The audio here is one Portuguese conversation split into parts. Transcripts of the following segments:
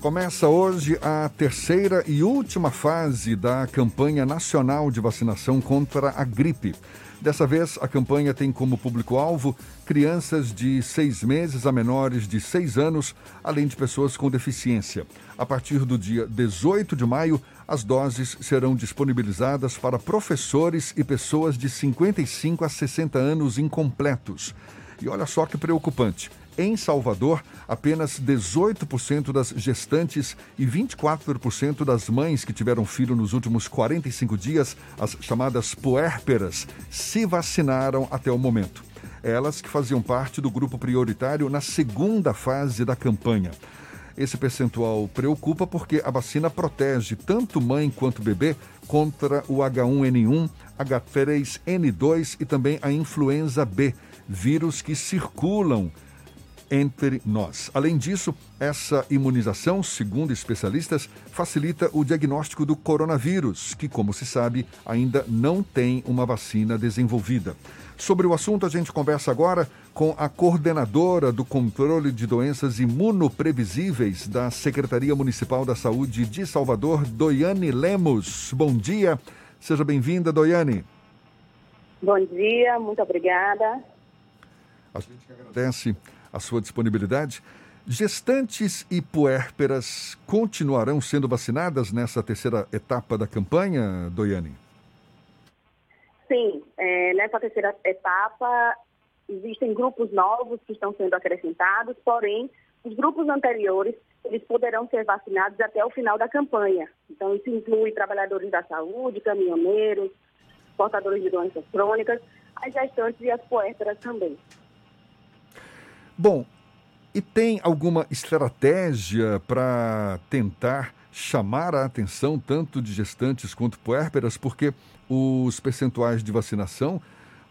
Começa hoje a terceira e última fase da campanha nacional de vacinação contra a gripe. Dessa vez, a campanha tem como público-alvo crianças de seis meses a menores de seis anos, além de pessoas com deficiência. A partir do dia 18 de maio, as doses serão disponibilizadas para professores e pessoas de 55 a 60 anos incompletos. E olha só que preocupante. Em Salvador, apenas 18% das gestantes e 24% das mães que tiveram filho nos últimos 45 dias, as chamadas puérperas, se vacinaram até o momento. Elas que faziam parte do grupo prioritário na segunda fase da campanha. Esse percentual preocupa porque a vacina protege tanto mãe quanto bebê contra o H1N1, H3N2 e também a influenza B, vírus que circulam entre nós. Além disso, essa imunização, segundo especialistas, facilita o diagnóstico do coronavírus, que, como se sabe, ainda não tem uma vacina desenvolvida. Sobre o assunto, a gente conversa agora com a coordenadora do controle de doenças imunoprevisíveis da Secretaria Municipal da Saúde de Salvador, Doiane Lemos. Bom dia, seja bem-vinda, Doiane. Bom dia, muito obrigada. A gente agradece a sua disponibilidade. Gestantes e puérperas continuarão sendo vacinadas nessa terceira etapa da campanha, Doiane? Sim, é, nessa terceira etapa existem grupos novos que estão sendo acrescentados, porém, os grupos anteriores eles poderão ser vacinados até o final da campanha. Então, isso inclui trabalhadores da saúde, caminhoneiros, portadores de doenças crônicas, as gestantes e as puérperas também. Bom, e tem alguma estratégia para tentar chamar a atenção tanto de gestantes quanto puérperas, porque os percentuais de vacinação,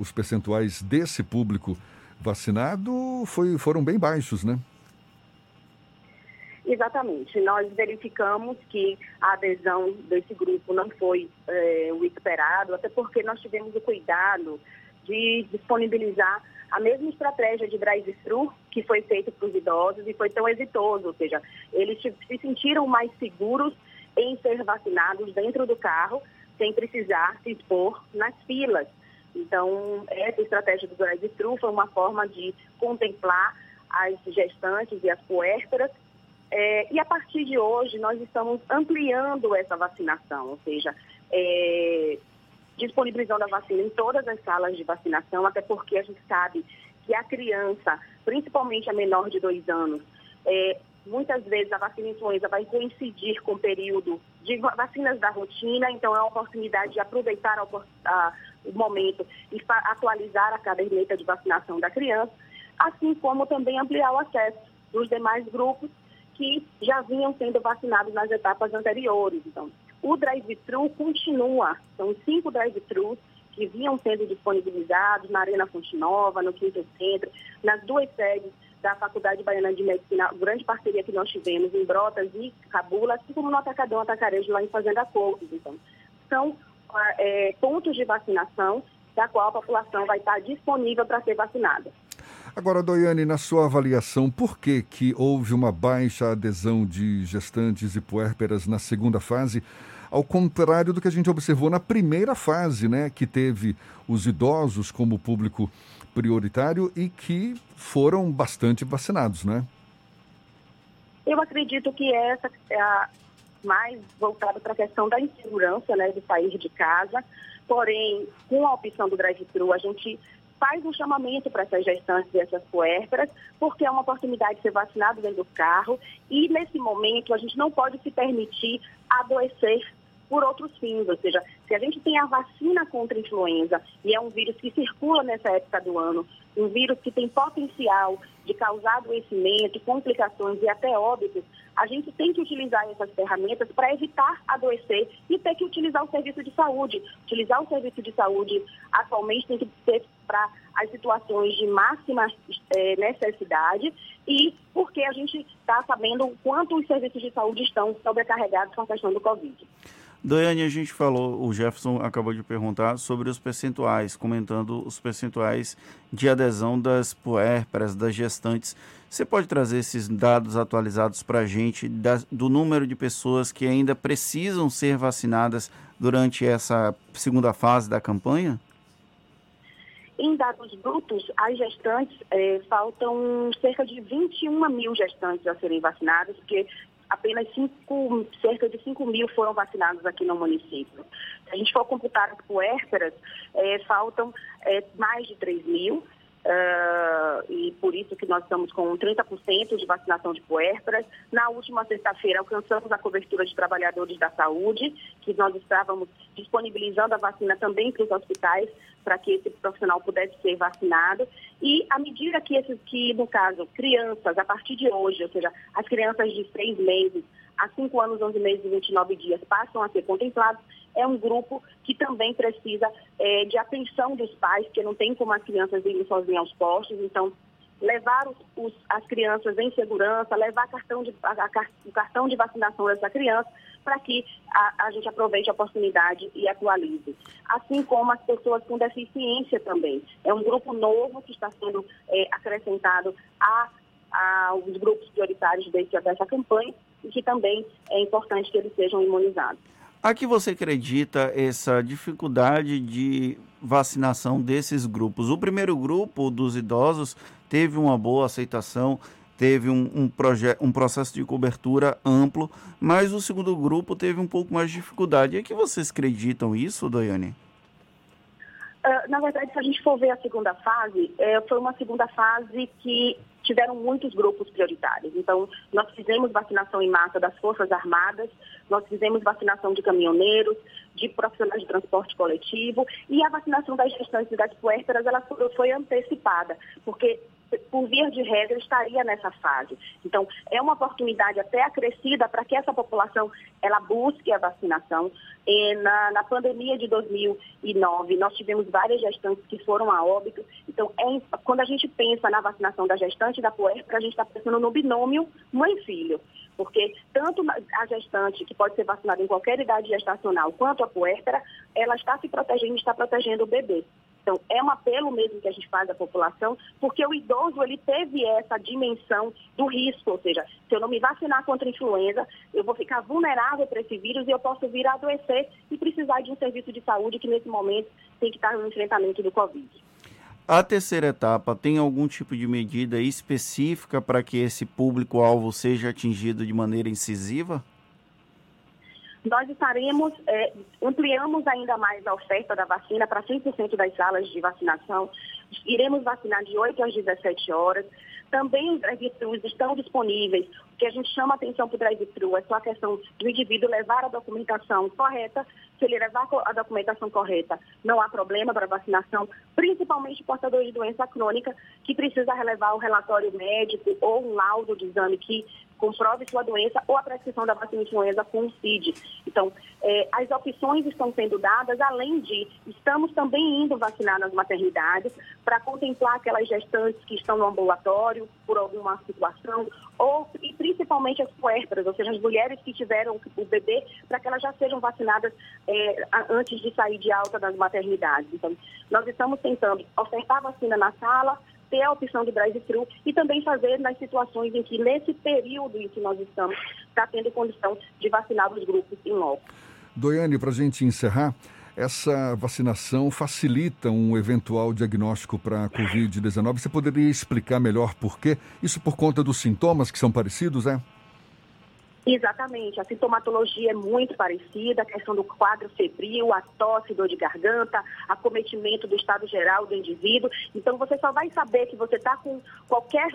os percentuais desse público vacinado foi, foram bem baixos, né? Exatamente. Nós verificamos que a adesão desse grupo não foi é, o esperado, até porque nós tivemos o cuidado de disponibilizar a mesma estratégia de drive-thru que foi feita para os idosos e foi tão exitoso, ou seja, eles se sentiram mais seguros em ser vacinados dentro do carro, sem precisar se expor nas filas. Então, essa estratégia do drive-thru foi uma forma de contemplar as gestantes e as puérperas. É, e a partir de hoje, nós estamos ampliando essa vacinação, ou seja, é, disponibilizando a vacina em todas as salas de vacinação, até porque a gente sabe que a criança, principalmente a menor de dois anos, é, muitas vezes a vacina influenza vai coincidir com o período de vacinas da rotina, então é uma oportunidade de aproveitar o momento e atualizar a caderneta de vacinação da criança, assim como também ampliar o acesso dos demais grupos que já vinham sendo vacinados nas etapas anteriores. Então, o drive-thru continua, são cinco drive-thrus que vinham sendo disponibilizados na Arena Fonte Nova, no Quinto Centro, nas duas sedes da Faculdade Baiana de Medicina, grande parceria que nós tivemos em Brotas e Cabula, assim como no Atacadão Atacarejo lá em Fazenda Coutos. Então, são é, pontos de vacinação da qual a população vai estar disponível para ser vacinada. Agora, Doiane, na sua avaliação, por que, que houve uma baixa adesão de gestantes e puérperas na segunda fase? ao contrário do que a gente observou na primeira fase, né, que teve os idosos como público prioritário e que foram bastante vacinados, né? Eu acredito que essa é a mais voltada para a questão da insegurança, né, de sair de casa. Porém, com a opção do drive-thru, a gente faz um chamamento para essas gestantes e essas puérperas, porque é uma oportunidade de ser vacinado dentro do carro e, nesse momento, a gente não pode se permitir adoecer por outros fins, ou seja, se a gente tem a vacina contra a influenza e é um vírus que circula nessa época do ano, um vírus que tem potencial de causar adoecimento, complicações e até óbitos, a gente tem que utilizar essas ferramentas para evitar adoecer e ter que utilizar o serviço de saúde. Utilizar o serviço de saúde atualmente tem que ser para as situações de máxima é, necessidade e porque a gente está sabendo o quanto os serviços de saúde estão sobrecarregados com a questão do Covid. Doiane, a gente falou, o Jefferson acabou de perguntar sobre os percentuais, comentando os percentuais de adesão das puérperas, das gestantes. Você pode trazer esses dados atualizados para a gente da, do número de pessoas que ainda precisam ser vacinadas durante essa segunda fase da campanha? Em dados brutos, as gestantes, eh, faltam cerca de 21 mil gestantes a serem vacinadas, porque apenas cinco, cerca de 5 mil foram vacinados aqui no município. Se a gente for computar as puérperas, eh, faltam eh, mais de 3 mil. Uh, e por isso que nós estamos com 30% de vacinação de puérperas. Na última sexta-feira, alcançamos a cobertura de trabalhadores da saúde, que nós estávamos disponibilizando a vacina também para os hospitais, para que esse profissional pudesse ser vacinado. E à medida que, esses, que, no caso, crianças, a partir de hoje, ou seja, as crianças de seis meses a cinco anos, 11 meses e 29 dias passam a ser contemplados, é um grupo que também precisa é, de atenção dos pais, porque não tem como as crianças irem sozinhas aos postos, então levar os, os, as crianças em segurança, levar cartão de, a, a, o cartão de vacinação dessa criança, para que a, a, gente aproveite a oportunidade e atualize. Assim como as pessoas com deficiência também. É um grupo novo que está sendo é, acrescentado a, aos grupos prioritários desse, dessa campanha e que também é importante que eles sejam imunizados. A que você acredita essa dificuldade de vacinação desses grupos? O primeiro grupo dos idosos teve uma boa aceitação, teve um, um, um processo de cobertura amplo, mas o segundo grupo teve um pouco mais de dificuldade. E é que vocês acreditam isso, Doiane? Uh, na verdade, se a gente for ver a segunda fase, é, foi uma segunda fase que tiveram muitos grupos prioritários. Então, nós fizemos vacinação em massa das Forças Armadas, nós fizemos vacinação de caminhoneiros, de profissionais de transporte coletivo e a vacinação das gestantes e das puérperas ela foi antecipada, porque por via de regra, estaria nessa fase. Então, é uma oportunidade até acrescida para que essa população ela busque a vacinação. E na, na pandemia de 2009, nós tivemos várias gestantes que foram a óbito. Então, é, quando a gente pensa na vacinação da gestante da puérpera, a gente está pensando no binômio mãe-filho porque tanto a gestante, que pode ser vacinada em qualquer idade gestacional, quanto a puérpera, ela está se protegendo está protegendo o bebê. Então, é um apelo mesmo que a gente faz à população, porque o idoso ele teve essa dimensão do risco, ou seja, se eu não me vacinar contra a influenza, eu vou ficar vulnerável para esse vírus e eu posso vir a adoecer e precisar de um serviço de saúde que nesse momento tem que estar no enfrentamento do Covid. A terceira etapa tem algum tipo de medida específica para que esse público-alvo seja atingido de maneira incisiva? Nós estaremos, é, ampliamos ainda mais a oferta da vacina para 100% das salas de vacinação. Iremos vacinar de 8 às 17 horas. Também os drive-thrus estão disponíveis. O que a gente chama atenção para o drive-thru é só a questão do indivíduo levar a documentação correta. Se ele levar a documentação correta, não há problema para vacinação, principalmente portadores de doença crônica, que precisa relevar o relatório médico ou um laudo de exame que comprove sua doença ou a prescrição da vacina influenza CID. Então, é, as opções estão sendo dadas, além de, estamos também indo vacinar nas maternidades para contemplar aquelas gestantes que estão no ambulatório por alguma situação, ou e principalmente as puérperas, ou seja, as mulheres que tiveram o bebê, para que elas já sejam vacinadas é, antes de sair de alta das maternidades. Então, nós estamos tentando ofertar vacina na sala, ter a opção de drive-thru e também fazer nas situações em que, nesse período em que nós estamos, está tendo condição de vacinar os grupos em loco. Doiane, para a gente encerrar, essa vacinação facilita um eventual diagnóstico para a Covid-19. Você poderia explicar melhor por quê? Isso por conta dos sintomas que são parecidos, é? Exatamente, a sintomatologia é muito parecida, a questão do quadro febril, a tosse, dor de garganta, acometimento do estado geral do indivíduo. Então você só vai saber que você está com qualquer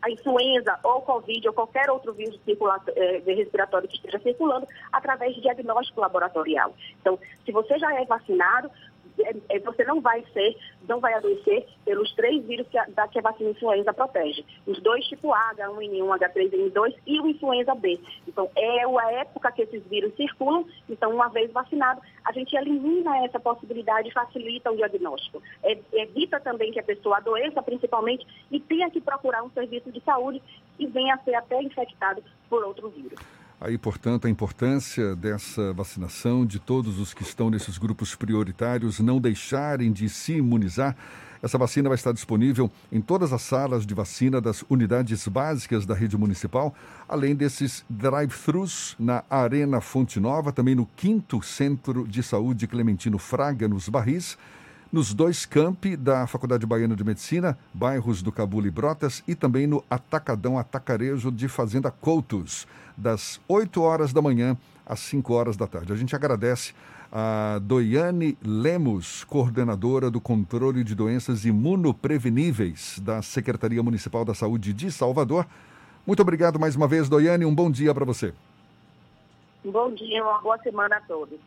a influenza ou Covid ou qualquer outro vírus eh, respiratório que esteja circulando através de diagnóstico laboratorial. Então, se você já é vacinado, você não vai ser, não vai adoecer pelos três vírus que a, da, que a vacina influenza protege. Os dois tipo A, H1N1, H3N2 e o influenza B. Então, é a época que esses vírus circulam, então, uma vez vacinado, a gente elimina essa possibilidade e facilita o diagnóstico. É, evita também que a pessoa adoeça, principalmente, e tenha que procurar um serviço de saúde e venha a ser até infectado por outro vírus. Aí, portanto, a importância dessa vacinação, de todos os que estão nesses grupos prioritários não deixarem de se imunizar. Essa vacina vai estar disponível em todas as salas de vacina das unidades básicas da rede municipal, além desses drive-thrus na Arena Fonte Nova, também no 5 Centro de Saúde Clementino Fraga, nos Barris nos dois campi da Faculdade Baiana de Medicina, bairros do Cabula e Brotas, e também no Atacadão Atacarejo de Fazenda Coutos, das 8 horas da manhã às 5 horas da tarde. A gente agradece a Doiane Lemos, coordenadora do controle de doenças imunopreveníveis da Secretaria Municipal da Saúde de Salvador. Muito obrigado mais uma vez, Doiane. Um bom dia para você. Bom dia, uma boa semana a todos.